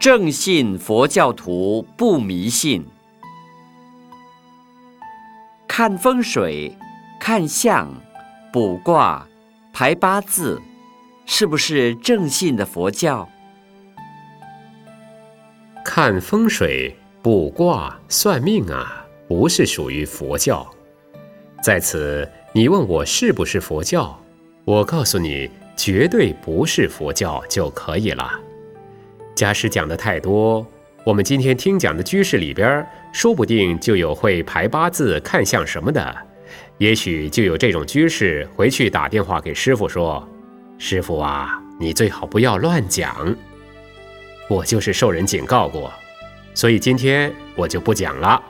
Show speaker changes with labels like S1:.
S1: 正信佛教徒不迷信，看风水、看相、卜卦、排八字，是不是正信的佛教？
S2: 看风水、卜卦、算命啊，不是属于佛教。在此，你问我是不是佛教，我告诉你，绝对不是佛教就可以了。家师讲的太多，我们今天听讲的居士里边，说不定就有会排八字、看相什么的，也许就有这种居士回去打电话给师傅说：“师傅啊，你最好不要乱讲。”我就是受人警告过，所以今天我就不讲了。